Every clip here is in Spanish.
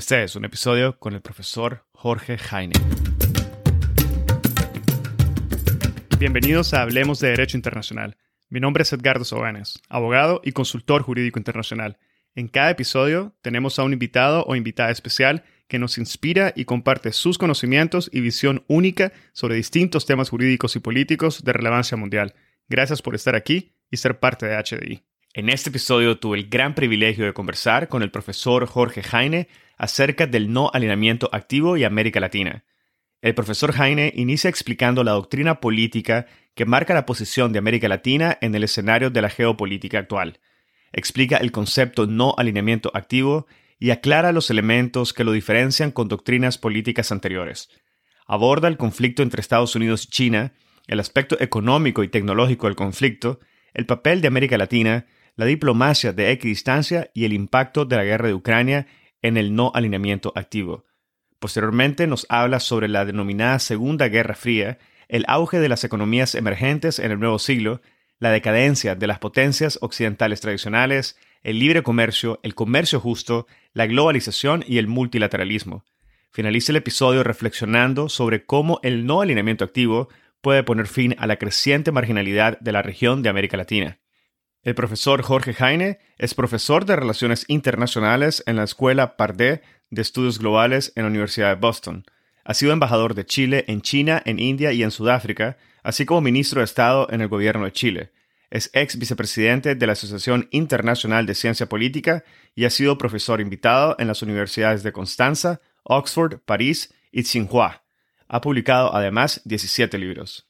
Este es un episodio con el profesor Jorge Jaine. Bienvenidos a Hablemos de Derecho Internacional. Mi nombre es Edgardo Sobanes, abogado y consultor jurídico internacional. En cada episodio tenemos a un invitado o invitada especial que nos inspira y comparte sus conocimientos y visión única sobre distintos temas jurídicos y políticos de relevancia mundial. Gracias por estar aquí y ser parte de HDI. En este episodio tuve el gran privilegio de conversar con el profesor Jorge Jaine acerca del no alineamiento activo y América Latina. El profesor Jaine inicia explicando la doctrina política que marca la posición de América Latina en el escenario de la geopolítica actual. Explica el concepto no alineamiento activo y aclara los elementos que lo diferencian con doctrinas políticas anteriores. Aborda el conflicto entre Estados Unidos y China, el aspecto económico y tecnológico del conflicto, el papel de América Latina, la diplomacia de equidistancia y el impacto de la guerra de Ucrania en el no alineamiento activo. Posteriormente nos habla sobre la denominada Segunda Guerra Fría, el auge de las economías emergentes en el nuevo siglo, la decadencia de las potencias occidentales tradicionales, el libre comercio, el comercio justo, la globalización y el multilateralismo. Finaliza el episodio reflexionando sobre cómo el no alineamiento activo puede poner fin a la creciente marginalidad de la región de América Latina. El profesor Jorge Jaine es profesor de Relaciones Internacionales en la Escuela Pardé de Estudios Globales en la Universidad de Boston. Ha sido embajador de Chile en China, en India y en Sudáfrica, así como ministro de Estado en el gobierno de Chile. Es ex vicepresidente de la Asociación Internacional de Ciencia Política y ha sido profesor invitado en las universidades de Constanza, Oxford, París y Tsinghua. Ha publicado además 17 libros.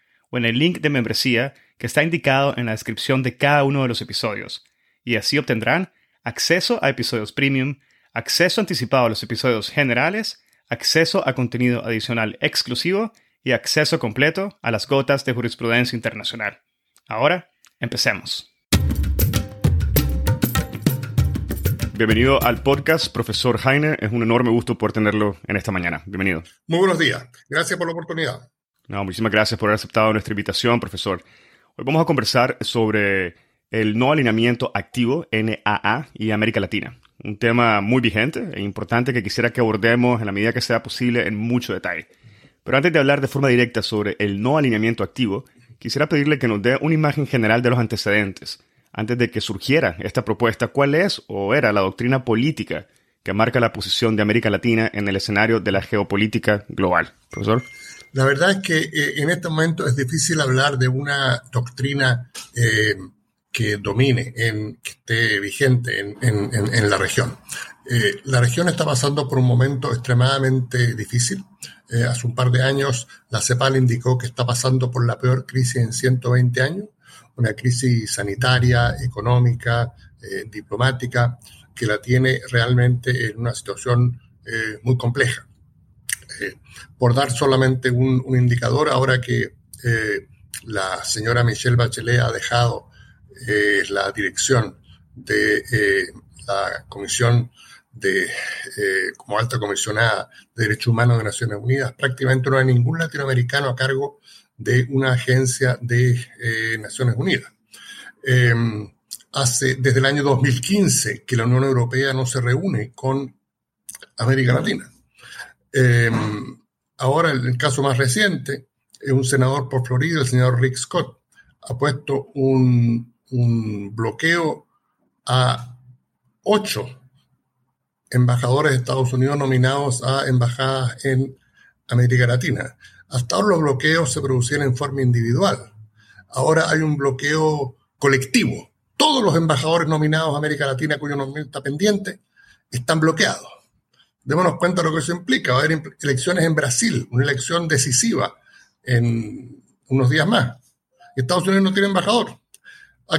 o en el link de membresía que está indicado en la descripción de cada uno de los episodios, y así obtendrán acceso a episodios premium, acceso anticipado a los episodios generales, acceso a contenido adicional exclusivo y acceso completo a las gotas de jurisprudencia internacional. Ahora, empecemos. Bienvenido al podcast, profesor Heine. Es un enorme gusto poder tenerlo en esta mañana. Bienvenido. Muy buenos días. Gracias por la oportunidad. No, muchísimas gracias por haber aceptado nuestra invitación, profesor. Hoy vamos a conversar sobre el no alineamiento activo NAA y América Latina. Un tema muy vigente e importante que quisiera que abordemos en la medida que sea posible en mucho detalle. Pero antes de hablar de forma directa sobre el no alineamiento activo, quisiera pedirle que nos dé una imagen general de los antecedentes. Antes de que surgiera esta propuesta, ¿cuál es o era la doctrina política que marca la posición de América Latina en el escenario de la geopolítica global? Profesor. La verdad es que eh, en este momento es difícil hablar de una doctrina eh, que domine, que esté vigente en, la región. Eh, la región está pasando por un momento extremadamente difícil. hace un par de años la CEPAL indicó que está pasando por la peor crisis en 120 años, una crisis sanitaria, económica, diplomática, que la tiene realmente en una situación muy compleja por dar solamente un, indicador, ahora que eh, la señora Michelle Bachelet ha dejado eh, la dirección de eh, la Comisión de, como alta comisionada de Derechos Humanos de Naciones Unidas, prácticamente no hay ningún latinoamericano a cargo de una agencia de Naciones Unidas. Em, hace desde el año 2015 que la Unión Europea no se reúne con América Latina. Em, ahora, el, caso más reciente, es un senador por Florida, el señor Rick Scott, ha puesto un, un bloqueo a ocho embajadores de Estados Unidos nominados a embajadas en América Latina. Hasta ahora los bloqueos se producían en forma individual. Ahora hay un bloqueo colectivo. Todos los embajadores nominados a América Latina cuyo nombre está pendiente están bloqueados. Démonos cuenta de lo que eso implica. Va a haber elecciones en Brasil, una elección decisiva en unos días más. Estados Unidos no tiene embajador. A,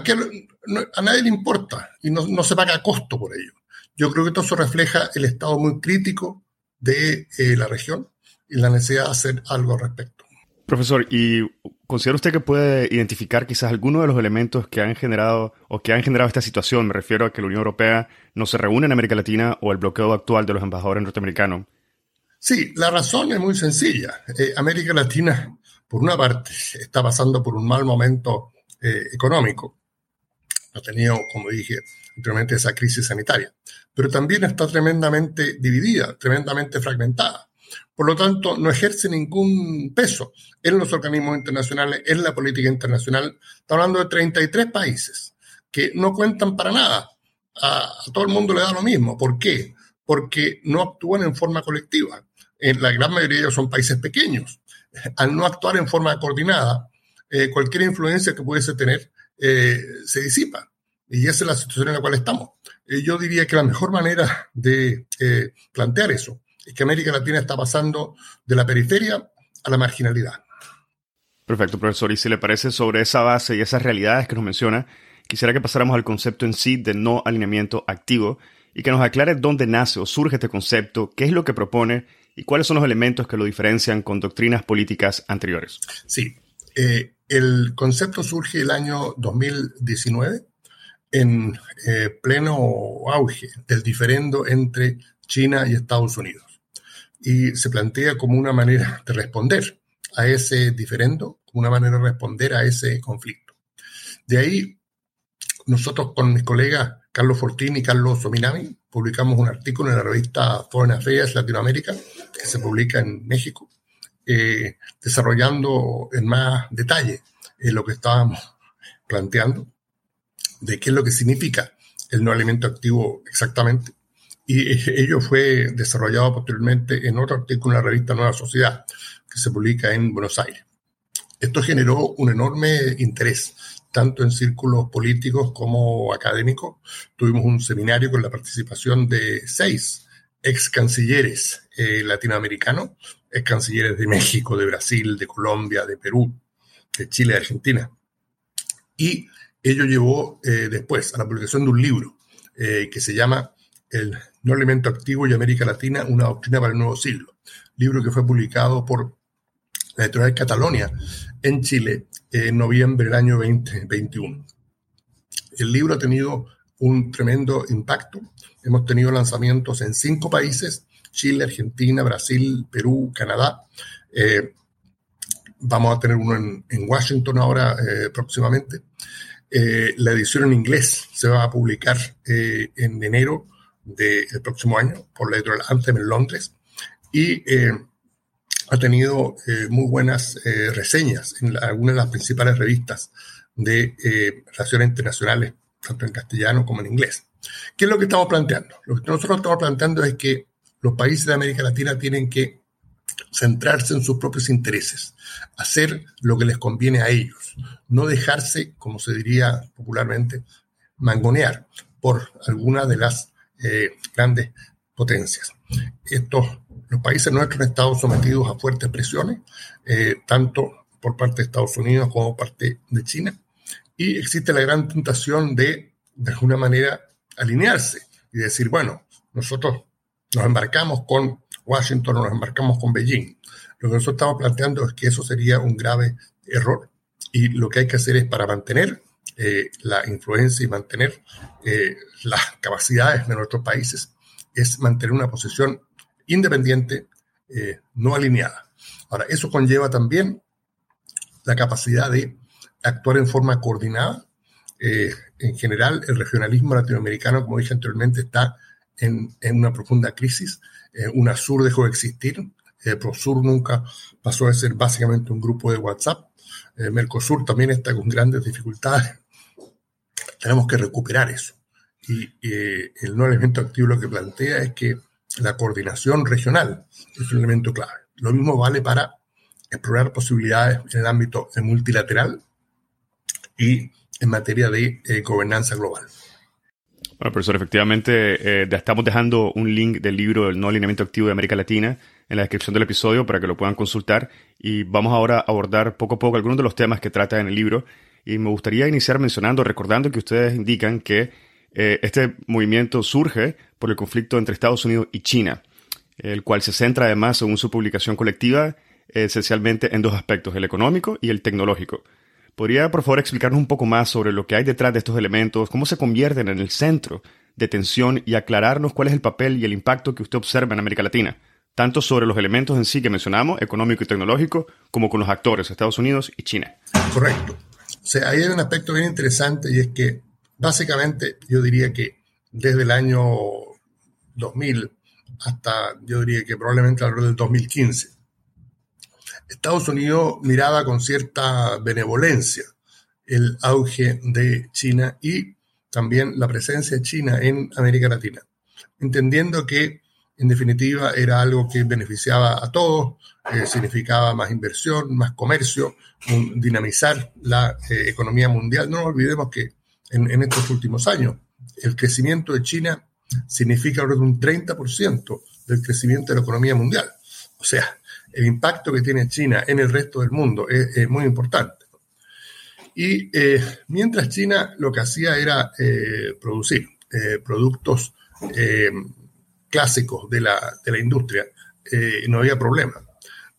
nadie le importa y no, se paga costo por ello. Yo creo que todo eso refleja el estado muy crítico de eh, la región y la necesidad de hacer algo al respecto. Profesor, ¿y considera usted que puede identificar quizás algunos de los elementos que han generado o que han generado esta situación? Me refiero a que la Unión Europea no se reúne en América Latina o el bloqueo actual de los embajadores norteamericanos. Sí, la razón es muy sencilla. Eh, América Latina, por una parte, está pasando por un mal momento eh, económico. Ha tenido, como dije anteriormente, esa crisis sanitaria. Pero también está tremendamente dividida, tremendamente fragmentada. Por lo tanto, no ejerce ningún peso en los organismos internacionales, en la política internacional. Está hablando de 33 países que no cuentan para nada. A, todo el mundo le da lo mismo. ¿Por qué? Porque no actúan en forma colectiva. En la gran mayoría de ellos son países pequeños. Al no actuar en forma coordinada, eh, cualquier influencia que pudiese tener eh, se disipa. Y esa es la situación en la cual estamos. Eh, yo diría que la mejor manera de plantear eso es que América Latina está pasando de la periferia a la marginalidad. Perfecto, profesor. Y si le parece sobre esa base y esas realidades que nos menciona, quisiera que pasáramos al concepto en sí de no alineamiento activo y que nos aclare dónde nace o surge este concepto, qué es lo que propone y cuáles son los elementos que lo diferencian con doctrinas políticas anteriores. Sí, eh, el concepto surge el año 2019 en eh, pleno auge del diferendo entre China y Estados Unidos y se plantea como una manera de responder a ese diferendo, como una manera de responder a ese conflicto. De ahí, nosotros con mis colegas Carlos Fortín y Carlos Sominami publicamos un artículo en la revista Foreign Affairs Latinoamérica, que se publica en México, eh, desarrollando en más detalle eh, lo que estábamos planteando, de qué es lo que significa el no alimento activo exactamente, y ello fue desarrollado posteriormente en otro artículo en la revista Nueva Sociedad, que se publica en Buenos Aires. Esto generó un enorme interés, tanto en círculos políticos como académicos. Tuvimos un seminario con la participación de seis ex cancilleres eh, latinoamericanos, ex cancilleres de México, de Brasil, de Colombia, de Perú, de Chile, de Argentina. Y ello llevó eh, después a la publicación de un libro eh, que se llama El no alimento activo y América Latina, una doctrina para el nuevo siglo, libro que fue publicado por la editorial Catalonia en Chile en noviembre del año 2021. El libro ha tenido un tremendo impacto. Hemos tenido lanzamientos en cinco países, Chile, Argentina, Brasil, Perú, Canadá. Eh, vamos a tener uno en, Washington ahora eh, próximamente. Eh, la edición en inglés se va a publicar en enero del próximo año por la editorial Anthem en Londres y eh, ha tenido eh, muy buenas eh, reseñas en algunas de las principales revistas de relaciones internacionales, tanto en castellano como en inglés. ¿Qué es lo que estamos planteando? Lo que nosotros estamos planteando es que los países de América Latina tienen que centrarse en sus propios intereses, hacer lo que les conviene a ellos, no dejarse, como se diría popularmente, mangonear por alguna de las eh, grandes potencias. Estos, los países nuestros han estado sometidos a fuertes presiones, eh, tanto por parte de Estados Unidos como por parte de China, y existe la gran tentación de, de alguna manera, alinearse y decir, bueno, nosotros nos embarcamos con Washington o nos embarcamos con Beijing. Lo que nosotros estamos planteando es que eso sería un grave error y lo que hay que hacer es para mantener eh, la influencia y mantener eh, las capacidades de nuestros países es mantener una posición independiente, eh, no alineada. Ahora, eso conlleva también la capacidad de actuar en forma coordinada. en general, el regionalismo latinoamericano, como dije anteriormente, está en, en una profunda crisis. UNASUR dejó de existir. PROSUR nunca pasó a ser básicamente un grupo de WhatsApp. Mercosur también está con grandes dificultades tenemos que recuperar eso. Y eh, el no elemento activo lo que plantea es que la coordinación regional es un elemento clave. Lo mismo vale para explorar posibilidades en el ámbito multilateral y en materia de eh, gobernanza global. Bueno, profesor, efectivamente, eh, estamos dejando un link del libro El no alineamiento activo de América Latina en la descripción del episodio para que lo puedan consultar. Y vamos ahora a abordar poco a poco algunos de los temas que trata en el libro y me gustaría iniciar mencionando, recordando que ustedes indican que Eh, este movimiento surge por el conflicto entre Estados Unidos y China, el cual se centra además, según su publicación colectiva, esencialmente en dos aspectos, el económico y el tecnológico. ¿Podría, por favor, explicarnos un poco más sobre lo que hay detrás de estos elementos, cómo se convierten en el centro de tensión y aclararnos cuál es el papel y el impacto que usted observa en América Latina, tanto sobre los elementos en sí que mencionamos, económico y tecnológico, como con los actores, Estados Unidos y China? Correcto. O sea, ahí hay un aspecto bien interesante y es que básicamente yo diría que desde el año 2000 hasta, yo diría que probablemente alrededor del 2015, Estados Unidos miraba con cierta benevolencia el auge de China y también la presencia de China en América Latina, entendiendo que en definitiva era algo que beneficiaba a todos, eh, significaba más inversión, más comercio, dinamizar la eh, economía mundial. No olvidemos que en, estos últimos años el crecimiento de China significa alrededor de un 30% del crecimiento de la economía mundial. O sea, el impacto que tiene China en el resto del mundo es, muy importante. Y eh, mientras China lo que hacía era producir productos clásicos de la, de la industria, no había problema.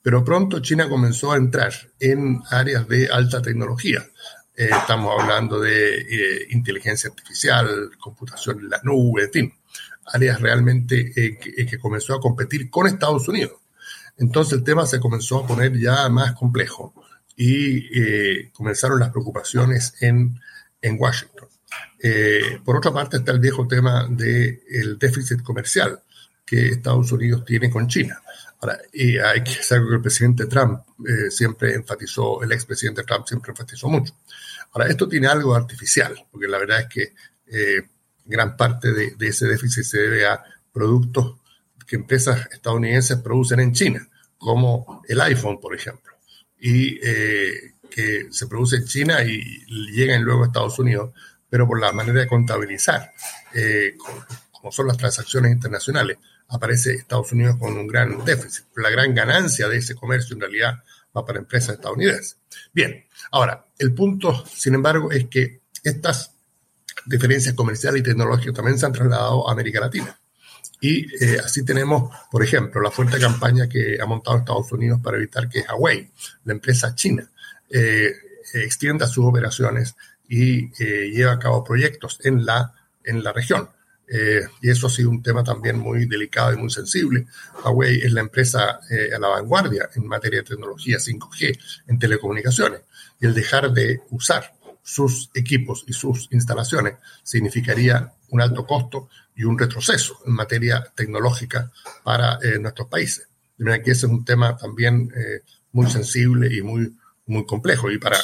Pero pronto China comenzó a entrar en áreas de alta tecnología. estamos hablando de inteligencia artificial, computación en la nube, en fin, áreas realmente que, comenzó a competir con Estados Unidos. Entonces el tema se comenzó a poner ya más complejo y eh, comenzaron las preocupaciones en, en Washington. Eh, por otra parte está el viejo tema del déficit comercial que Estados Unidos tiene con China. Ahora, y hay que que el presidente Trump eh, siempre enfatizó, el expresidente Trump siempre enfatizó mucho. Ahora, esto tiene algo artificial, porque la verdad es que gran parte de, de, ese déficit se debe a productos que empresas estadounidenses producen en China, como el iPhone, por ejemplo, y eh, que se produce en China y llegan luego a Estados Unidos, pero por la manera de contabilizar, eh, como son las transacciones internacionales, aparece Estados Unidos con un gran déficit. La gran ganancia de ese comercio en realidad va para empresas estadounidenses. Bien, ahora, el punto, sin embargo, es que estas diferencias comerciales y tecnológicas también se han trasladado a América Latina. Y eh, así tenemos, por ejemplo, la fuerte campaña que ha montado Estados Unidos para evitar que Huawei, la empresa china, eh, extienda sus operaciones y eh, lleve a cabo proyectos en la, en la región. y eso ha sido un tema también muy delicado y muy sensible. Huawei es la empresa a la vanguardia en materia de tecnología 5G en telecomunicaciones. Y el dejar de usar sus equipos y sus instalaciones significaría un alto costo y un retroceso en materia tecnológica para eh, nuestros países. De manera que ese es un tema también eh, muy sensible y muy, muy complejo. Y para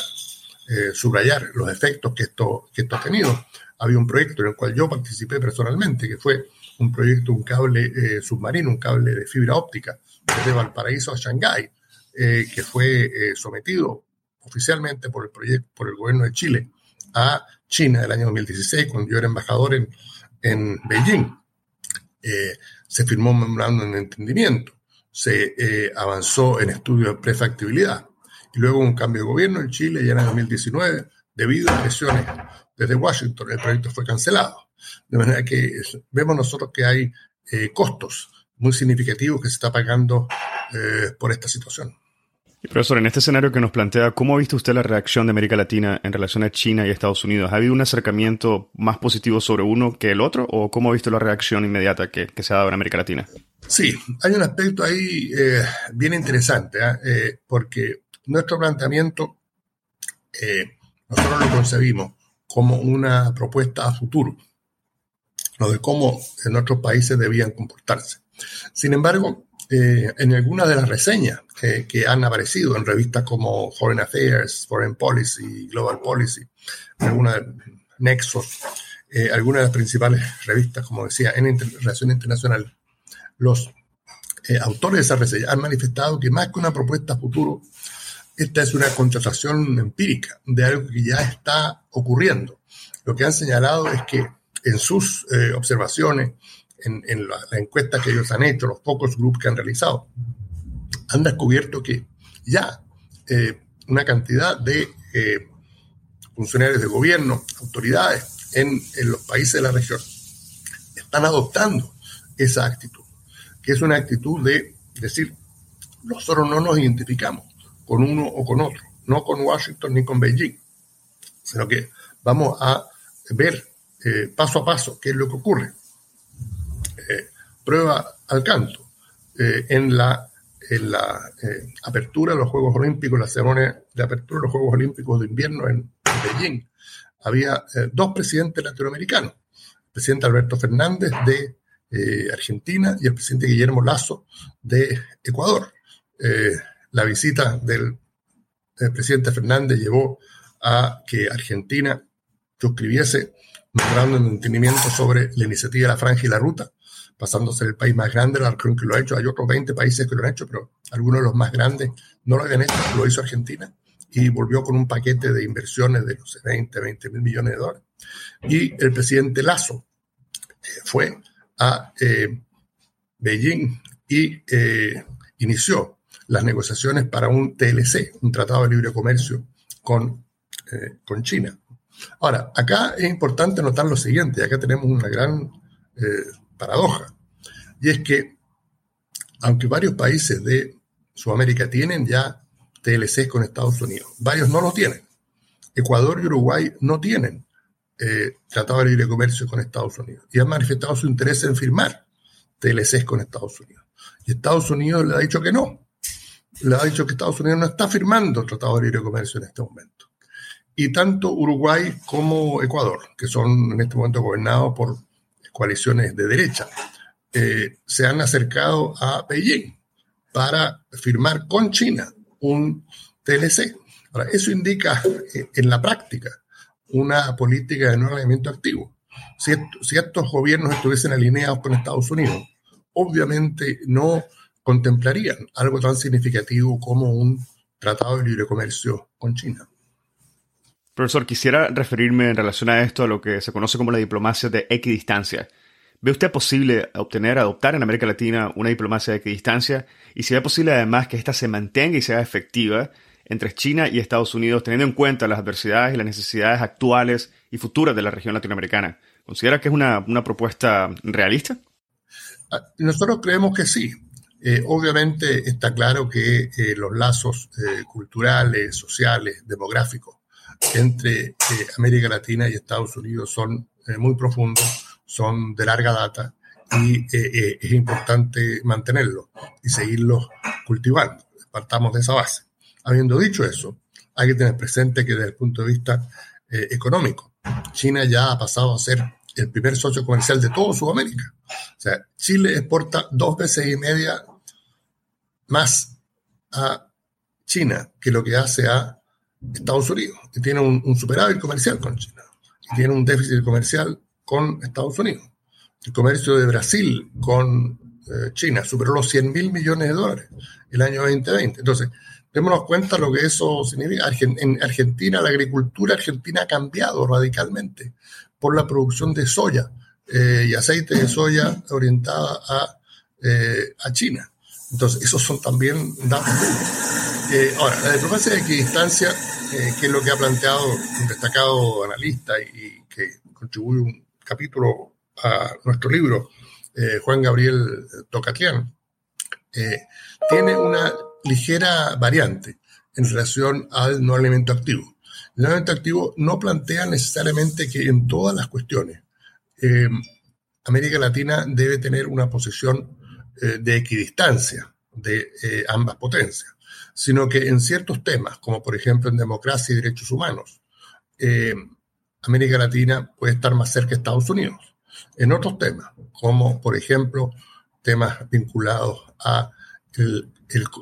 eh, subrayar los efectos que esto, que esto ha tenido, había un proyecto en el cual yo participé personalmente, que fue un proyecto, un cable submarino, un cable de fibra óptica desde Valparaíso a Shanghái, que fue sometido oficialmente por el proyecto, por el gobierno de Chile a China el año 2016, cuando yo era embajador en, en Beijing. Eh, se firmó un memorándum de entendimiento, se eh, avanzó en estudios de prefactibilidad y luego un cambio de gobierno en Chile ya en el 2019, debido a presiones desde Washington, el proyecto fue cancelado. De manera que vemos nosotros que hay eh, costos muy significativos que se está pagando por esta situación. Y profesor, en este escenario que nos plantea, ¿cómo ha visto usted la reacción de América Latina en relación a China y Estados Unidos? ¿Ha habido un acercamiento más positivo sobre uno que el otro? ¿O cómo ha visto la reacción inmediata que, se ha dado en América Latina? Sí, hay un aspecto ahí eh, bien interesante, ¿ah? eh, porque nuestro planteamiento eh, nosotros lo concebimos como una propuesta a futuro, lo de cómo nuestros países debían comportarse. Sin embargo, eh, en algunas de las reseñas que, han aparecido en revistas como Foreign Affairs, Foreign Policy, Global Policy, alguna Nexos, eh, algunas de las principales revistas, como decía, en relación internacional, los autores de esa reseña han manifestado que más que una propuesta futuro, esta es una contratación empírica de algo que ya está ocurriendo. Lo que han señalado es que en sus observaciones en, la, encuesta que ellos han hecho, los pocos grupos que han realizado, han descubierto que ya eh, una cantidad de eh, funcionarios de gobierno, autoridades, en, los países de la región están adoptando esa actitud, que es una actitud de decir, nosotros no nos identificamos con uno o con otro, no con Washington ni con Beijing, sino que vamos a ver eh, paso a paso qué es lo que ocurre. Eh, prueba al canto. Eh, en la, en la apertura de los Juegos Olímpicos, la ceremonia de apertura de los Juegos Olímpicos de invierno en Beijing, había dos presidentes latinoamericanos, el presidente Alberto Fernández de Argentina y el presidente Guillermo Lazo de Ecuador. La visita del presidente Fernández llevó a que Argentina suscribiese un memorando de entendimiento sobre la iniciativa de la Franja y la Ruta, pasando el país más grande de la que lo ha hecho. Hay otros 20 países que lo han hecho, pero algunos de los más grandes no lo habían hecho, lo hizo Argentina y volvió con un paquete de inversiones de los 20, 20 mil millones de dólares. Y el presidente Lazo eh, fue a eh, Beijing y eh, inició las negociaciones para un TLC, un Tratado de Libre Comercio con, con China. Ahora, acá es importante notar lo siguiente, acá tenemos una gran eh, paradoja, y es que aunque varios países de Sudamérica tienen ya TLC con Estados Unidos, varios no lo tienen. Ecuador y Uruguay no tienen eh, tratado de libre comercio con Estados Unidos y han manifestado su interés en firmar TLCs con Estados Unidos. Y Estados Unidos le ha dicho que no. Le ha dicho que Estados Unidos no está firmando tratado de libre comercio en este momento y tanto Uruguay como Ecuador, que son en este momento gobernados por coaliciones de derecha, eh, se han acercado a Beijing para firmar con China un TLC. Ahora, eso indica eh, en la práctica una política de no alineamiento activo. Si, si estos gobiernos estuviesen alineados con Estados Unidos, obviamente no contemplarían algo tan significativo como un tratado de libre comercio con China. Profesor, quisiera referirme en relación a esto a lo que se conoce como la diplomacia de equidistancia. ¿Ve usted posible obtener, adoptar en América Latina una diplomacia de equidistancia? Y si ve posible además que ésta se mantenga y sea efectiva entre China y Estados Unidos, teniendo en cuenta las adversidades y las necesidades actuales y futuras de la región latinoamericana. ¿Considera que es una, propuesta realista? Ah, nosotros creemos que sí. Eh, obviamente está claro que eh, los lazos eh, culturales, sociales, demográficos entre América Latina y Estados Unidos son muy profundos, son de larga data y es importante mantenerlos y seguirlos cultivando. Partamos de esa base. Habiendo dicho eso, hay que tener presente que desde el punto de vista económico, China ya ha pasado a ser el primer socio comercial de todo Sudamérica. O sea, Chile exporta dos veces y media más a China que lo que hace a Estados Unidos, que tiene un, superávit comercial con China, y tiene un déficit comercial con Estados Unidos. El comercio de Brasil con eh, China superó los 100 mil millones de dólares el año 2020. Entonces, démonos cuenta lo que eso significa. En Argentina, la agricultura argentina ha cambiado radicalmente por la producción de soya eh, y aceite de soya orientada a, eh, a China. Entonces, esos son también datos eh, ahora, la diplomacia de equidistancia, eh, que es lo que ha planteado un destacado analista y, que contribuye un capítulo a nuestro libro, eh, Juan Gabriel Tocatlián, tiene una ligera variante en relación al no alimento activo. El no alimento activo no plantea necesariamente que en todas las cuestiones América Latina debe tener una posición de equidistancia de ambas potencias sino que en ciertos temas, como por ejemplo en democracia y derechos humanos, eh, América Latina puede estar más cerca de Estados Unidos. En otros temas, como por ejemplo temas vinculados a el,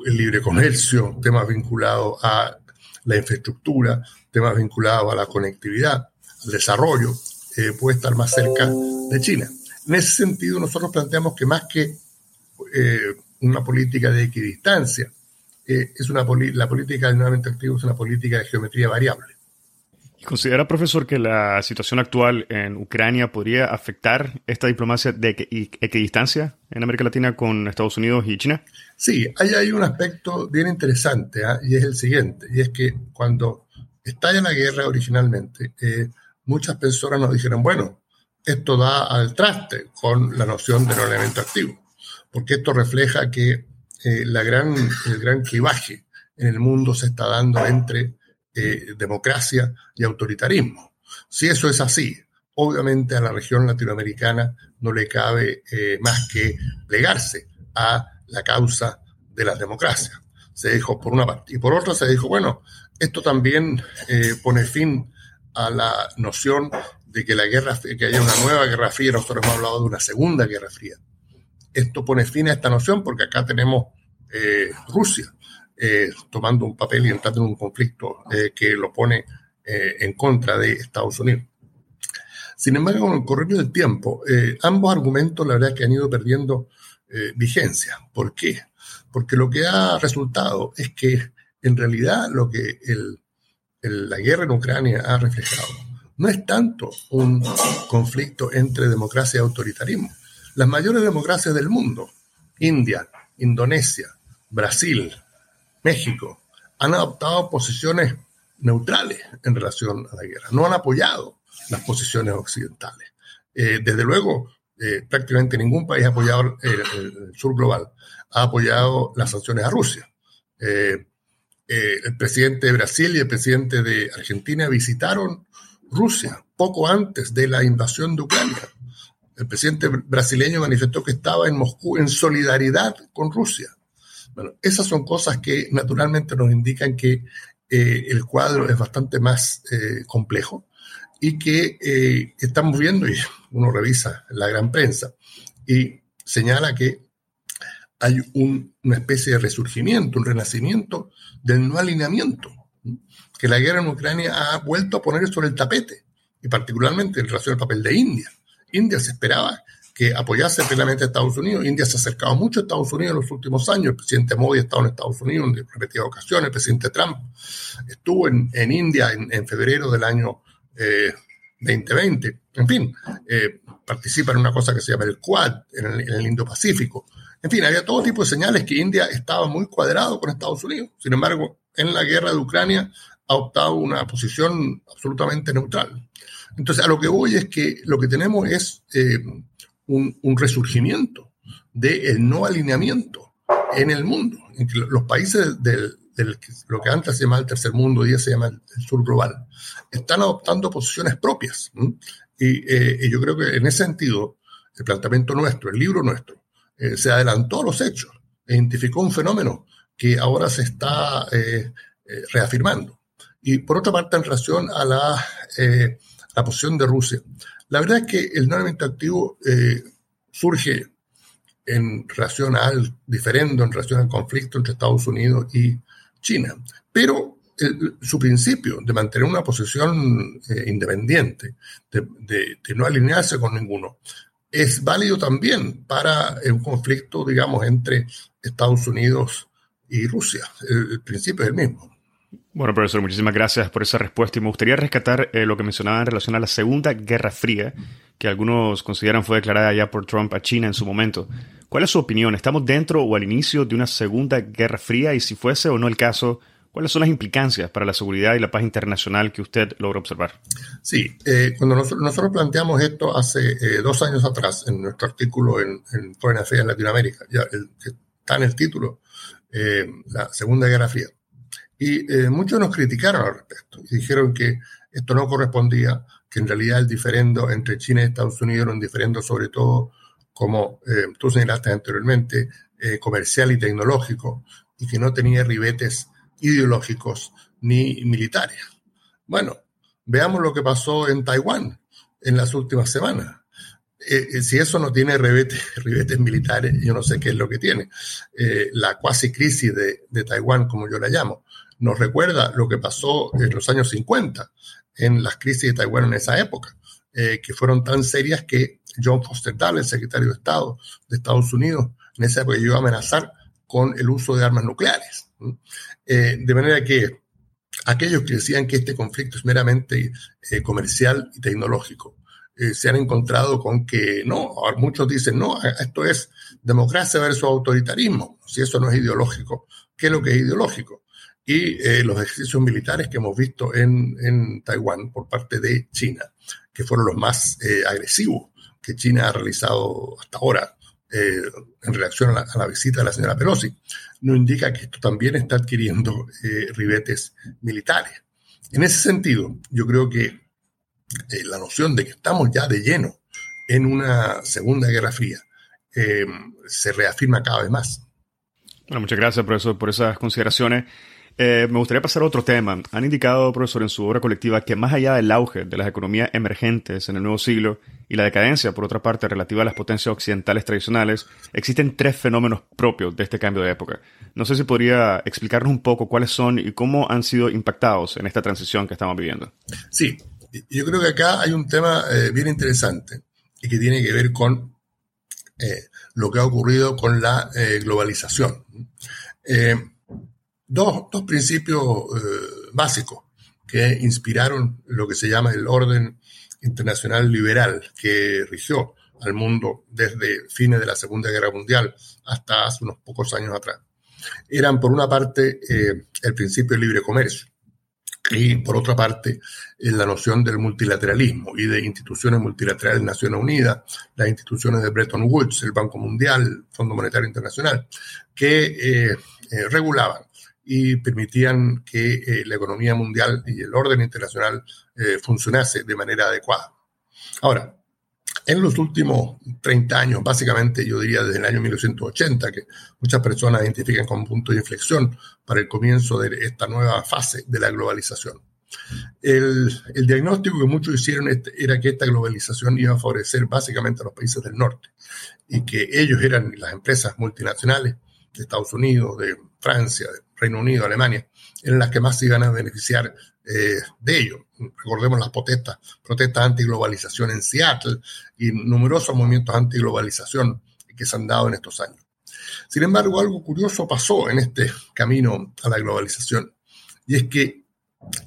libre comercio, temas vinculados a la infraestructura, temas vinculados a la conectividad, al desarrollo, eh, puede estar más cerca de China. En ese sentido, nosotros planteamos que más que eh, una política de equidistancia, es una la política del nuevamente activo es una política de geometría variable. ¿Y considera, profesor, que la situación actual en Ucrania podría afectar esta diplomacia de equidistancia en América Latina con Estados Unidos y China? Sí, hay, hay un aspecto bien interesante ¿ah? y es el siguiente, y es que cuando estalla la guerra originalmente, eh, muchas personas nos dijeron, bueno, esto da al traste con la noción de no elemento activo, porque esto refleja que eh, la gran, el gran clivaje en el mundo se está dando entre eh, democracia y autoritarismo. Si eso es así, obviamente a la región latinoamericana no le cabe eh, más que plegarse a la causa de la democracia. Se dijo por una parte. Y por otra se dijo, bueno, esto también pone fin a la noción de que la guerra, que haya una nueva guerra fría. Nosotros hemos hablado de una segunda guerra fría. Esto pone fin a esta noción porque acá tenemos eh, Rusia eh, tomando un papel y entrando en un conflicto eh, que lo pone en contra de Estados Unidos. Sin embargo, con el correr del tiempo, ambos argumentos, la verdad, que han ido perdiendo vigencia. ¿Por qué? Porque lo que ha resultado es que en realidad lo que la guerra en Ucrania ha reflejado no es tanto un conflicto entre democracia y autoritarismo. Las mayores democracias del mundo, India, Indonesia, Brasil, México, han adoptado posiciones neutrales en relación a la guerra, no han apoyado las posiciones occidentales. Eh, desde luego, eh, prácticamente ningún país ha apoyado el, sur global, ha apoyado las sanciones a Rusia. Eh, el presidente de Brasil y el presidente de Argentina visitaron Rusia poco antes de la invasión de Ucrania el presidente brasileño manifestó que estaba en Moscú en solidaridad con Rusia. Bueno, esas son cosas que naturalmente nos indican que eh, el cuadro es bastante más eh, complejo y que eh, estamos viendo, y uno revisa la gran prensa, y señala que hay una especie de resurgimiento, un renacimiento del no alineamiento, que la guerra en Ucrania ha vuelto a poner sobre el tapete, y particularmente en relación al papel de India. India se esperaba que apoyase plenamente a Estados Unidos. India se ha acercado mucho a Estados Unidos en los últimos años. El presidente Modi ha estado en Estados Unidos en repetidas ocasiones. El presidente Trump estuvo en, India en, febrero del año 2020. Eh, en fin, eh, participa en una cosa que se llama el Quad, en el, en el Indo-Pacífico. En fin, había todo tipo de señales que India estaba muy cuadrado con Estados Unidos. Sin embargo, en la guerra de Ucrania ha optado una posición absolutamente neutral. Entonces, a lo que voy es que lo que tenemos es eh, un, resurgimiento del no alineamiento en el mundo. En que los países del, lo que antes se llamaba el tercer mundo, hoy día se llama el, sur global, están adoptando posiciones propias. Eh, y, yo creo que en ese sentido, el planteamiento nuestro, el libro nuestro, eh, se adelantó a los hechos, e identificó un fenómeno que ahora se está reafirmando. Y por otra parte, en relación a la la posición de Rusia. La verdad es que el no activo eh, surge en relación al diferendo, en relación al conflicto entre Estados Unidos y China. Pero su principio de mantener una posición eh, independiente, de, no alinearse con ninguno, es válido también para un conflicto, digamos, entre Estados Unidos y Rusia. el principio es el mismo. Bueno, profesor, muchísimas gracias por esa respuesta y me gustaría rescatar eh, lo que mencionaba en relación a la Segunda Guerra Fría, que algunos consideran fue declarada ya por Trump a China en su momento. ¿Cuál es su opinión? ¿Estamos dentro o al inicio de una Segunda Guerra Fría? Y si fuese o no el caso, ¿cuáles son las implicancias para la seguridad y la paz internacional que usted logra observar? Sí, eh, cuando nosotros, planteamos esto hace eh, dos años atrás en nuestro artículo en, en Foreign Affairs Latinoamérica, ya está en el título, la Segunda Guerra Fría y eh, muchos nos criticaron al respecto y dijeron que esto no correspondía, que en realidad el diferendo entre China y Estados Unidos era un diferendo sobre todo, como eh, tú señalaste anteriormente, eh, comercial y tecnológico, y que no tenía ribetes ideológicos ni militares. Bueno, veamos lo que pasó en Taiwán en las últimas semanas. si eso no tiene ribetes, militares, yo no sé qué es lo que tiene. la cuasi crisis de, Taiwán, como yo la llamo, nos recuerda lo que pasó en los años 50, en las crisis de Taiwán en esa época, eh, que fueron tan serias que John Foster Dulles, el secretario de Estado de Estados Unidos, en esa época llegó a amenazar con el uso de armas nucleares. Eh, de manera que aquellos que decían que este conflicto es meramente eh, comercial y tecnológico, se han encontrado con que no, muchos dicen, no, esto es democracia versus autoritarismo, si eso no es ideológico, ¿qué es lo que es ideológico? Y eh, los ejercicios militares que hemos visto en, en, Taiwán por parte de China, que fueron los más eh, agresivos que China ha realizado hasta ahora eh, en relación a la, visita de la señora Pelosi, nos indica que esto también está adquiriendo ribetes militares. En ese sentido, yo creo que la noción de que estamos ya de lleno en una segunda guerra fría se reafirma cada vez más. Bueno, muchas gracias, profesor, por esas consideraciones. Eh, me gustaría pasar a otro tema. Han indicado, profesor, en su obra colectiva que más allá del auge de las economías emergentes en el nuevo siglo y la decadencia, por otra parte, relativa a las potencias occidentales tradicionales, existen tres fenómenos propios de este cambio de época. No sé si podría explicarnos un poco cuáles son y cómo han sido impactados en esta transición que estamos viviendo. Sí, yo creo que acá hay un tema eh, bien interesante y que tiene que ver con eh, lo que ha ocurrido con la globalización dos, dos principios eh, básicos que inspiraron lo que se llama el orden internacional liberal que rigió al mundo desde fines de la Segunda Guerra Mundial hasta hace unos pocos años atrás. Eran, por una parte, eh, el principio de libre comercio y, por otra parte, eh, la noción del multilateralismo y de instituciones multilaterales, Naciones Unidas, las instituciones de Bretton Woods, el Banco Mundial, el Fondo Monetario Internacional, que regulaban y permitían que eh, la economía mundial y el orden internacional eh, funcionase de manera adecuada. Ahora, en los últimos 30 años, básicamente yo diría desde el año 1980, que muchas personas identifican como un punto de inflexión para el comienzo de esta nueva fase de la globalización. El, el, diagnóstico que muchos hicieron era que esta globalización iba a favorecer básicamente a los países del norte y que ellos eran las empresas multinacionales de Estados Unidos, de Francia, de Reino Unido, Alemania, eran las que más se iban a beneficiar eh, de ello. Recordemos las protestas, protestas antiglobalización en Seattle y numerosos movimientos antiglobalización que se han dado en estos años. Sin embargo, algo curioso pasó en este camino a la globalización y es que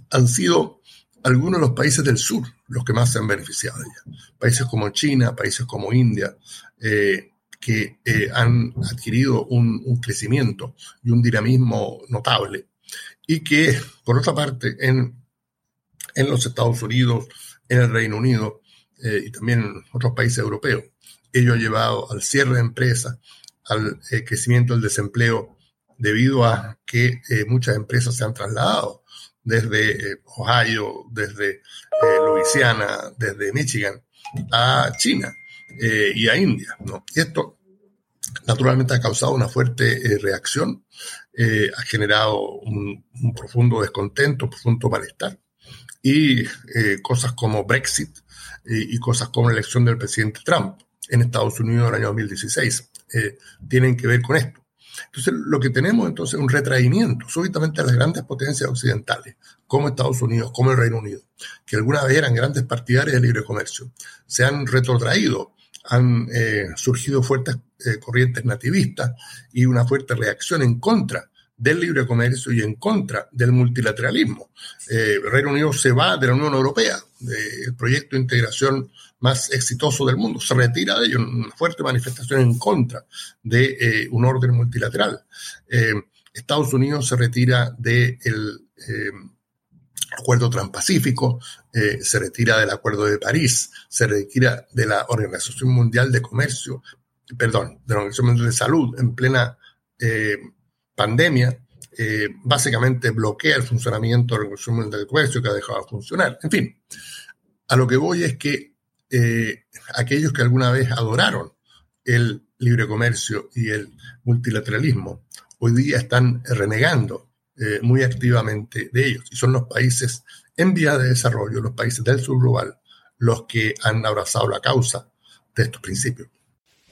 han sido algunos de los países del sur los que más se han beneficiado de ella. Países como China, países como India, eh, que eh, han adquirido un, crecimiento y un dinamismo notable y que, por otra parte, en, en los Estados Unidos, en el Reino Unido eh, y también en otros países europeos, ello ha llevado al cierre de empresas, al eh, crecimiento del desempleo, debido a que muchas empresas se han trasladado desde Ohio, desde Louisiana, desde Michigan a China eh, y a India. ¿no? Y esto naturalmente ha causado una fuerte eh, reacción, eh, ha generado un, profundo descontento, un profundo malestar. Y cosas como Brexit y cosas como la elección del presidente Trump en Estados Unidos en el año 2016 tienen que ver con esto. Entonces, lo que tenemos entonces es un retraimiento súbitamente a las grandes potencias occidentales, como Estados Unidos, como el Reino Unido, que alguna vez eran grandes partidarios del libre comercio, se han retrotraído han eh, surgido fuertes eh, corrientes nativistas y una fuerte reacción en contra del libre comercio y en contra del multilateralismo. Eh, el Reino Unido se va de la Unión Europea, del proyecto de integración más exitoso del mundo, se retira de ello, una fuerte manifestación en contra de un orden multilateral. Estados Unidos se retira del acuerdo transpacífico, eh, se retira del acuerdo de París, se retira de la Organización Mundial de Comercio, perdón, de la Organización Mundial de Salud en plena eh, pandemia, eh, básicamente bloquea el funcionamiento de la Organización Mundial de Comercio que ha dejado de funcionar. En fin, a lo que voy es que aquellos que alguna vez adoraron el libre comercio y el multilateralismo, hoy día están renegando eh, muy activamente de ellos. Y son los países en vía de desarrollo, los países del sur global, los que han abrazado la causa de estos principios.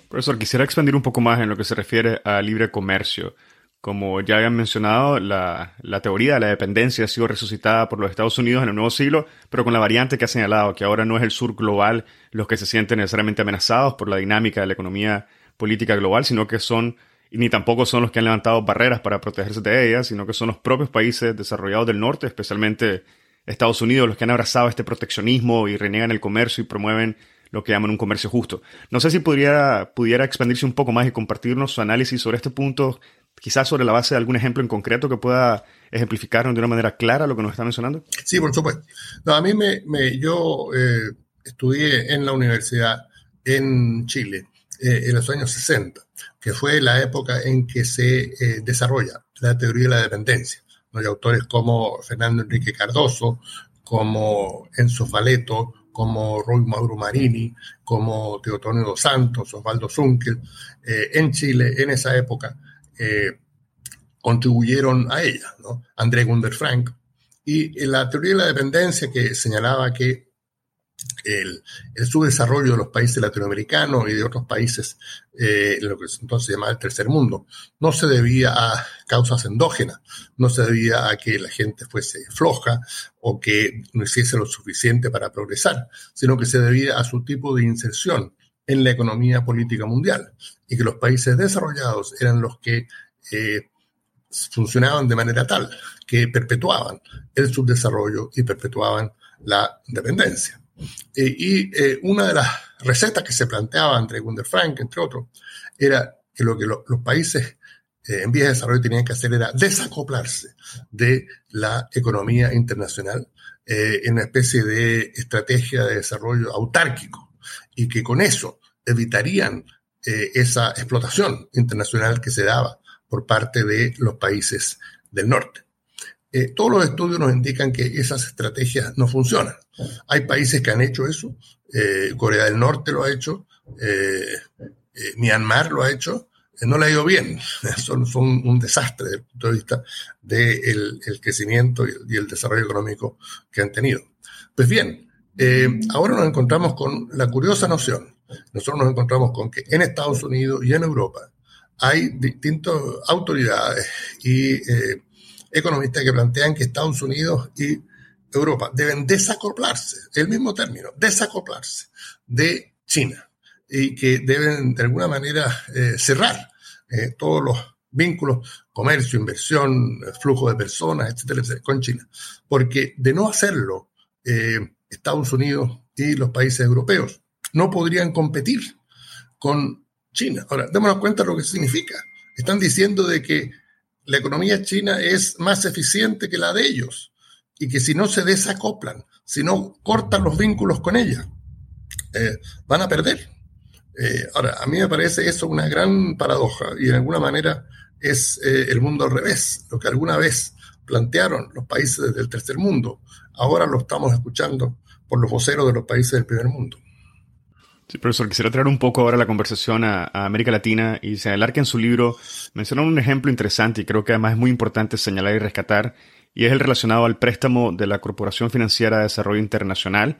Profesor, quisiera expandir un poco más en lo que se refiere a libre comercio. Como ya habían mencionado, la, la, teoría de la dependencia ha sido resucitada por los Estados Unidos en el nuevo siglo, pero con la variante que ha señalado, que ahora no es el sur global los que se sienten necesariamente amenazados por la dinámica de la economía política global, sino que son ni tampoco son los que han levantado barreras para protegerse de ellas, sino que son los propios países desarrollados del norte, especialmente Estados Unidos, los que han abrazado este proteccionismo y reniegan el comercio y promueven lo que llaman un comercio justo. No sé si pudiera, pudiera expandirse un poco más y compartirnos su análisis sobre este punto, quizás sobre la base de algún ejemplo en concreto que pueda ejemplificar de una manera clara lo que nos está mencionando? Sí, por supuesto. No, a mí me, yo eh, estudié en la universidad en Chile eh, en los años 60, que fue la época en que se eh, desarrolla la teoría de la dependencia. Hay autores como Fernando Enrique Cardoso, como Enzo Faleto, como Roy Mauro Marini, como Teotonio Santos, Osvaldo Zunkel, eh, en Chile en esa época contribuyeron a ella, ¿no? André Gunder Frank. Y la teoría de la dependencia que señalaba que el, subdesarrollo de los países latinoamericanos y de otros países, eh, lo que entonces se llamaba el tercer mundo, no se debía a causas endógenas, no se debía a que la gente fuese floja o que no hiciese lo suficiente para progresar, sino que se debía a su tipo de inserción en la economía política mundial y que los países desarrollados eran los que eh, funcionaban de manera tal que perpetuaban el subdesarrollo y perpetuaban la dependencia. Eh, y eh, una de las recetas que se planteaba entre Gunder Frank, entre otros, era que lo que los países eh, en vías de desarrollo tenían que hacer era desacoplarse de la economía internacional en una especie de estrategia de desarrollo autárquico y que con eso evitarían esa explotación internacional que se daba por parte de los países del norte. Eh, todos los estudios nos indican que esas estrategias no funcionan. Hay países que han hecho eso, eh, Corea del Norte lo ha hecho, eh, Myanmar lo ha hecho, no le ha ido bien, son, un desastre desde el punto de vista del el crecimiento y el, desarrollo económico que han tenido. Pues bien, ahora nos encontramos con la curiosa noción, nosotros nos encontramos con que en Estados Unidos y en Europa hay distintas autoridades y economistas que plantean que Estados Unidos y Europa deben desacoplarse, el mismo término, desacoplarse de China y que deben de alguna manera eh, cerrar eh, todos los vínculos, comercio, inversión, flujo de personas, etcétera, etcétera, con China. Porque de no hacerlo, eh, Estados Unidos y los países europeos no podrían competir con China. Ahora, démonos cuenta de lo que significa. Están diciendo de que la economía china es más eficiente que la de ellos y que si no se desacoplan, si no cortan los vínculos con ella, eh, van a perder. Eh, ahora, a mí me parece eso una gran paradoja y de alguna manera es eh, el mundo al revés. Lo que alguna vez plantearon los países del tercer mundo, ahora lo estamos escuchando por los voceros de los países del primer mundo. Sí, profesor, quisiera traer un poco ahora la conversación a, América Latina y señalar que en su libro menciona un ejemplo interesante y creo que además es muy importante señalar y rescatar, y es el relacionado al préstamo de la Corporación Financiera de Desarrollo Internacional,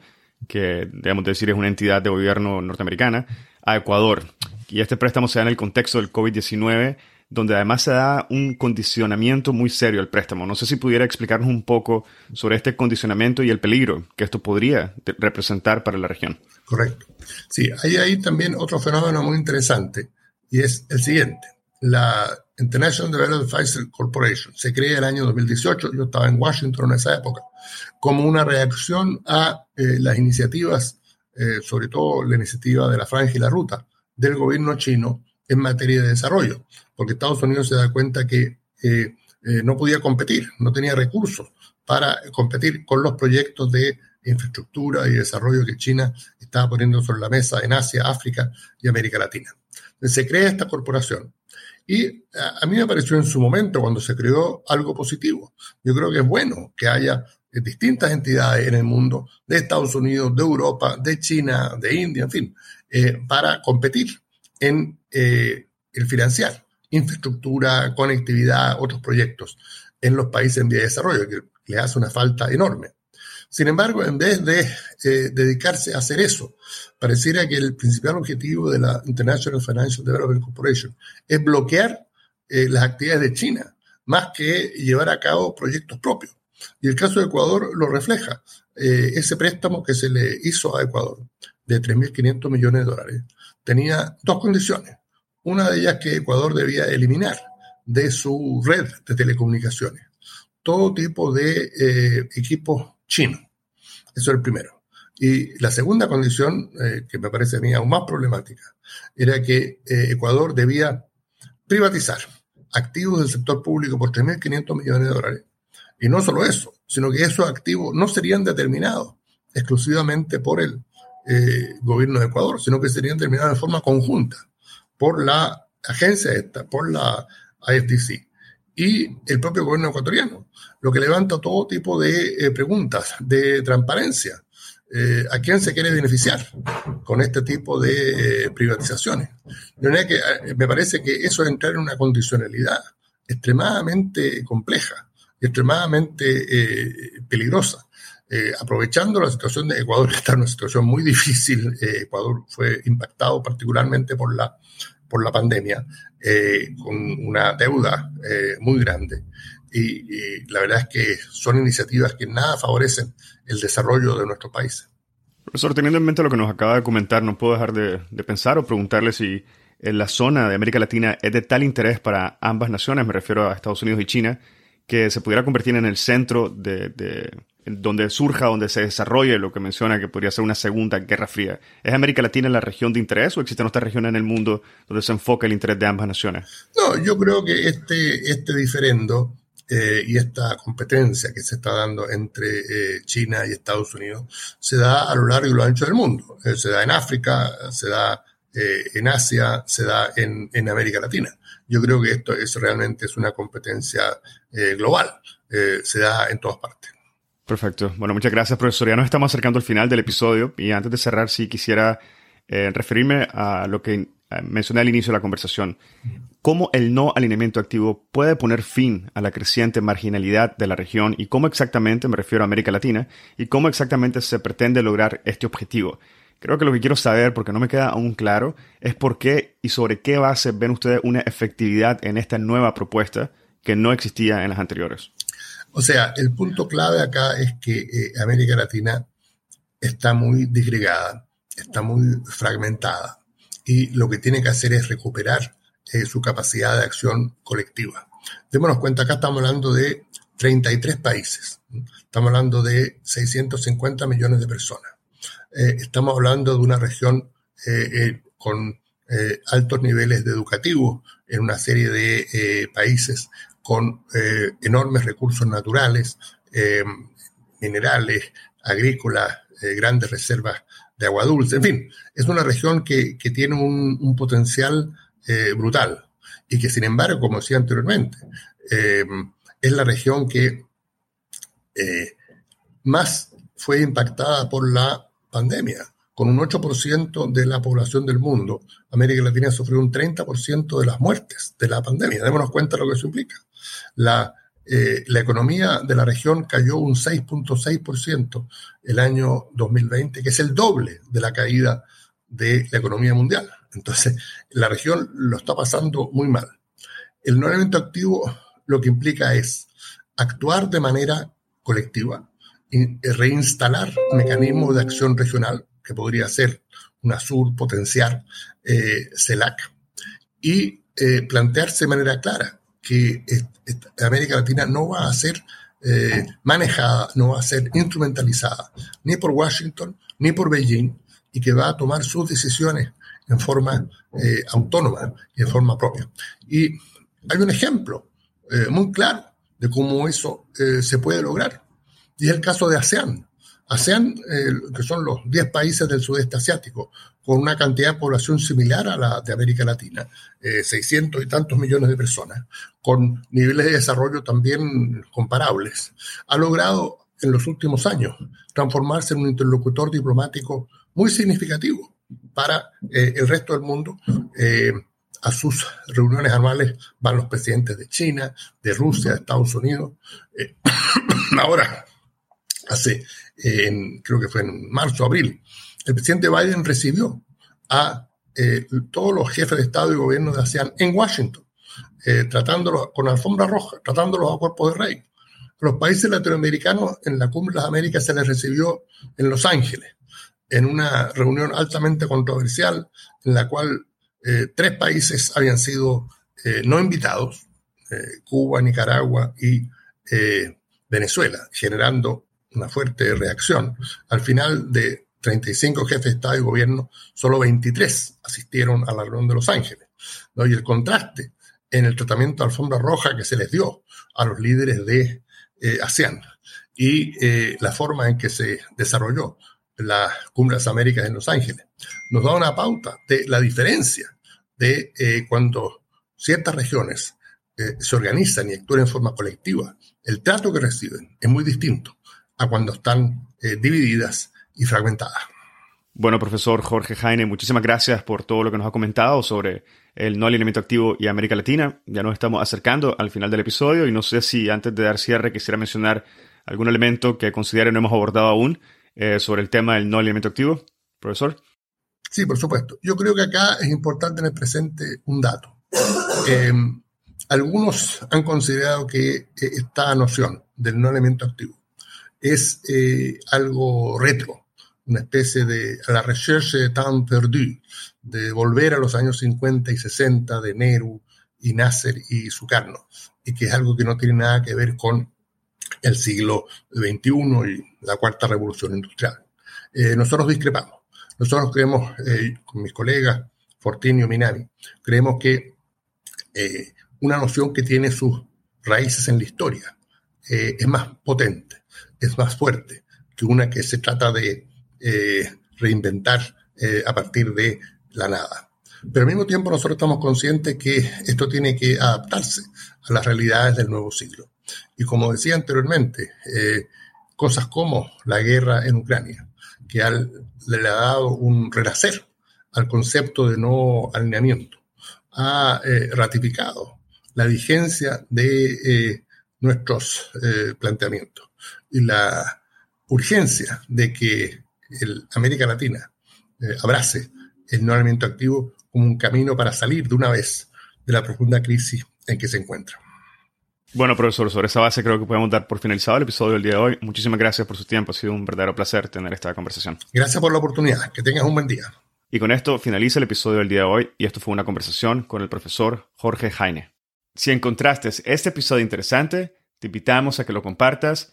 que debemos decir es una entidad de gobierno norteamericana, a Ecuador. Y este préstamo se da en el contexto del COVID-19 donde además se da un condicionamiento muy serio al préstamo. No sé si pudiera explicarnos un poco sobre este condicionamiento y el peligro que esto podría representar para la región. Correcto. Sí, hay ahí también otro fenómeno muy interesante y es el siguiente. La International Development Finance Corporation se crea el año 2018, yo estaba en Washington en esa época, como una reacción a eh, las iniciativas, eh, sobre todo la iniciativa de la Franja y la Ruta del gobierno chino en materia de desarrollo, porque Estados Unidos se da cuenta que eh, eh, no podía competir, no tenía recursos para competir con los proyectos de infraestructura y desarrollo que China estaba poniendo sobre la mesa en Asia, África y América Latina. Se crea esta corporación. Y a, mí me pareció en su momento, cuando se creó, algo positivo. Yo creo que es bueno que haya eh, distintas entidades en el mundo, de Estados Unidos, de Europa, de China, de India, en fin, para competir en eh, el financiar infraestructura, conectividad, otros proyectos en los países en vía de desarrollo, que le hace una falta enorme. Sin embargo, en vez de eh, dedicarse a hacer eso, pareciera que el principal objetivo de la International Financial Development Corporation es bloquear eh, las actividades de China, más que llevar a cabo proyectos propios. Y el caso de Ecuador lo refleja. ese préstamo que se le hizo a Ecuador de 3.500 millones de dólares tenía dos condiciones. Una de ellas que Ecuador debía eliminar de su red de telecomunicaciones todo tipo de eh, equipos chinos. Eso es el primero. Y la segunda condición, eh, que me parece a mí aún más problemática, era que eh, Ecuador debía privatizar activos del sector público por 3.500 millones de dólares Y no solo eso, sino que esos activos no serían determinados exclusivamente por el gobierno de Ecuador, sino que serían determinados de forma conjunta por la agencia esta, por la IFTC y el propio gobierno ecuatoriano, lo que levanta todo tipo de eh, preguntas de transparencia. Eh, ¿A quién se quiere beneficiar con este tipo de privatizaciones? De que me parece que eso es entrar en una condicionalidad extremadamente compleja y extremadamente peligrosa eh, aprovechando la situación de Ecuador, está en una situación muy difícil. Eh, Ecuador fue impactado particularmente por la, por la pandemia, eh, con una deuda muy grande. Y, la verdad es que son iniciativas que nada favorecen el desarrollo de nuestro país. Profesor, teniendo en mente lo que nos acaba de comentar, no puedo dejar de, pensar o preguntarle si en la zona de América Latina es de tal interés para ambas naciones, me refiero a Estados Unidos y China, que se pudiera convertir en el centro de donde surja, donde se desarrolle lo que menciona que podría ser una segunda guerra fría. ¿Es América Latina la región de interés o existen otras regiones en el mundo donde se enfoca el interés de ambas naciones? No, yo creo que este, este diferendo eh, y esta competencia que se está dando entre eh, China y Estados Unidos se da a lo largo y lo ancho del mundo. Eh, se da en África, se da en Asia, se da en, América Latina. Yo creo que esto es realmente es una competencia global. se da en todas partes. Perfecto. Bueno, muchas gracias, profesor. Ya nos estamos acercando al final del episodio y antes de cerrar, sí quisiera eh, referirme a lo que eh, mencioné al inicio de la conversación. ¿Cómo el no alineamiento activo puede poner fin a la creciente marginalidad de la región y cómo exactamente, me refiero a América Latina, y cómo exactamente se pretende lograr este objetivo? Creo que lo que quiero saber, porque no me queda aún claro, es por qué y sobre qué base ven ustedes una efectividad en esta nueva propuesta que no existía en las anteriores. O sea, el punto clave acá es que eh, América Latina está muy disgregada, está muy fragmentada y lo que tiene que hacer es recuperar eh, su capacidad de acción colectiva. Démonos cuenta, acá estamos hablando de 33 países, estamos hablando de 650 millones de personas, eh, estamos hablando de una región con altos niveles de educativo en una serie de países con eh, enormes recursos naturales, eh, minerales, agrícolas, eh, grandes reservas de agua dulce, en fin, es una región que, tiene un, potencial brutal y que sin embargo, como decía anteriormente, es la región que más fue impactada por la pandemia. Con un 8% de la población del mundo, América Latina sufrió un 30% de las muertes de la pandemia. Démonos cuenta de lo que eso implica. La, eh, la economía de la región cayó un 6.6% el año 2020, que es el doble de la caída de la economía mundial. Entonces, la región lo está pasando muy mal. El no elemento activo lo que implica es actuar de manera colectiva, y reinstalar mecanismos de acción regional, que podría ser UNASUR, potenciar eh, CELAC, y eh, plantearse de manera clara que América Latina no va a ser eh, manejada, no va a ser instrumentalizada ni por Washington ni por Beijing y que va a tomar sus decisiones en forma eh, autónoma y en forma propia. Y hay un ejemplo eh, muy claro de cómo eso se puede lograr y es el caso de ASEAN. ASEAN, que son los 10 países del sudeste asiático, con una cantidad de población similar a la de América Latina, 600 y tantos millones de personas, con niveles de desarrollo también comparables, ha logrado en los últimos años transformarse en un interlocutor diplomático muy significativo para eh, el resto del mundo. Eh, a sus reuniones anuales van los presidentes de China, de Rusia, de Estados Unidos. Eh, ahora, hace, creo que fue en marzo, abril, el presidente Biden recibió a todos los jefes de Estado y gobierno de ASEAN en Washington eh, tratándolos con alfombra roja, tratándolos a cuerpo de rey. los países latinoamericanos, en la Cumbre de las Américas se les recibió en Los Ángeles, en una reunión altamente controversial, en la cual eh, tres países habían sido eh, no invitados, Cuba, Nicaragua y Venezuela, generando una fuerte reacción. Al final de 35 jefes de Estado y Gobierno, solo 23 asistieron a la reunión de Los Ángeles. Y el contraste en el tratamiento de alfombra roja que se les dio a los líderes de ASEAN y la forma en que se desarrolló la Cumbre de las Américas en Los Ángeles. Nos da una pauta de la diferencia de cuando ciertas regiones se organizan y actúan en forma colectiva, el trato que reciben es muy distinto a cuando están divididas y fragmentadas. Bueno, profesor Jorge Jaime, muchísimas gracias por todo lo que nos ha comentado sobre el no alineamiento activo y América Latina. Ya nos estamos acercando al final del episodio y no sé si antes de dar cierre quisiera mencionar algún elemento que considere no hemos abordado aún eh, sobre el tema del no alineamiento activo, profesor. Sí, por supuesto. Yo creo que acá es importante tener presente un dato. Eh, algunos han considerado que eh, esta noción del no alineamiento activo es algo retro, una especie de la recherche de temps perdu, de volver a los años 50 y 60 de Nehru y Nasser y Sukarno, y que es algo que no tiene nada que ver con el siglo XXI y la cuarta revolución industrial. Eh, nosotros discrepamos. Nosotros creemos, eh, con mis colegas Fortinio Minami, creemos que eh, una noción que tiene sus raíces en la historia es más potente, es más fuerte que una que se trata de eh, reinventar eh, a partir de la nada. Pero al mismo tiempo nosotros estamos conscientes que esto tiene que adaptarse a las realidades del nuevo siglo. Y como decía anteriormente, eh, cosas como la guerra en Ucrania, que le ha dado un renacer al concepto de no alineamiento, ha ratificado la vigencia de nuestros planteamientos y la urgencia de que el América Latina eh, abrace el no alineamiento activo como un camino para salir de una vez de la profunda crisis en que se encuentra. Bueno, profesor, sobre esa base creo que podemos dar por finalizado el episodio del día de hoy. Muchísimas gracias por su tiempo. Ha sido un verdadero placer tener esta conversación. Gracias por la oportunidad. Que tengas un buen día. Y con esto finaliza el episodio del día de hoy y esto fue una conversación con el profesor Jorge Jaime. Si encontraste este episodio interesante, te invitamos a que lo compartas